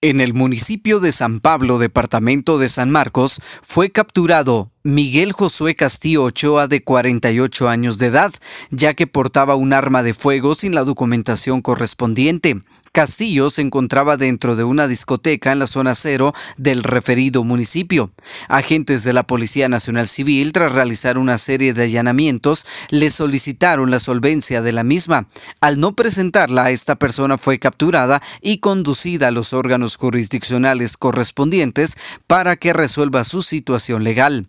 En el municipio de San Pablo, departamento de San Marcos, fue capturado Miguel Josué Castillo Ochoa de 48 años de edad, ya que portaba un arma de fuego sin la documentación correspondiente. Castillo se encontraba dentro de una discoteca en la zona cero del referido municipio. Agentes de la Policía Nacional Civil, tras realizar una serie de allanamientos, le solicitaron la solvencia de la misma. Al no presentarla, esta persona fue capturada y conducida a los órganos jurisdiccionales correspondientes para que resuelva su situación legal.